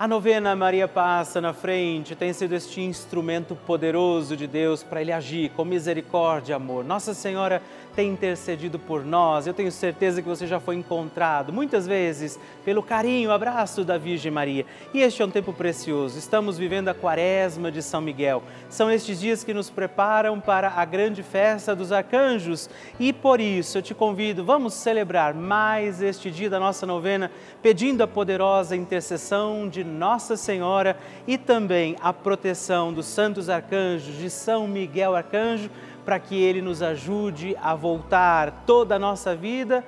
A novena Maria Passa na Frente tem sido este instrumento poderoso de Deus para Ele agir com misericórdia e amor. Nossa Senhora tem intercedido por nós, eu tenho certeza que você já foi encontrado, muitas vezes, pelo carinho, abraço da Virgem Maria. E este é um tempo precioso, estamos vivendo a quaresma de São Miguel. São estes dias que nos preparam para a grande festa dos arcanjos e por isso eu te convido, vamos celebrar mais este dia da nossa novena, pedindo a poderosa intercessão de nossa Senhora e também a proteção dos santos arcanjos, de São Miguel Arcanjo, para que ele nos ajude a voltar toda a nossa vida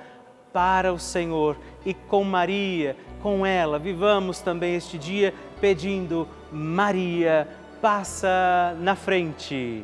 para o Senhor. E com Maria, com ela, vivamos também este dia pedindo: Maria, passa na frente.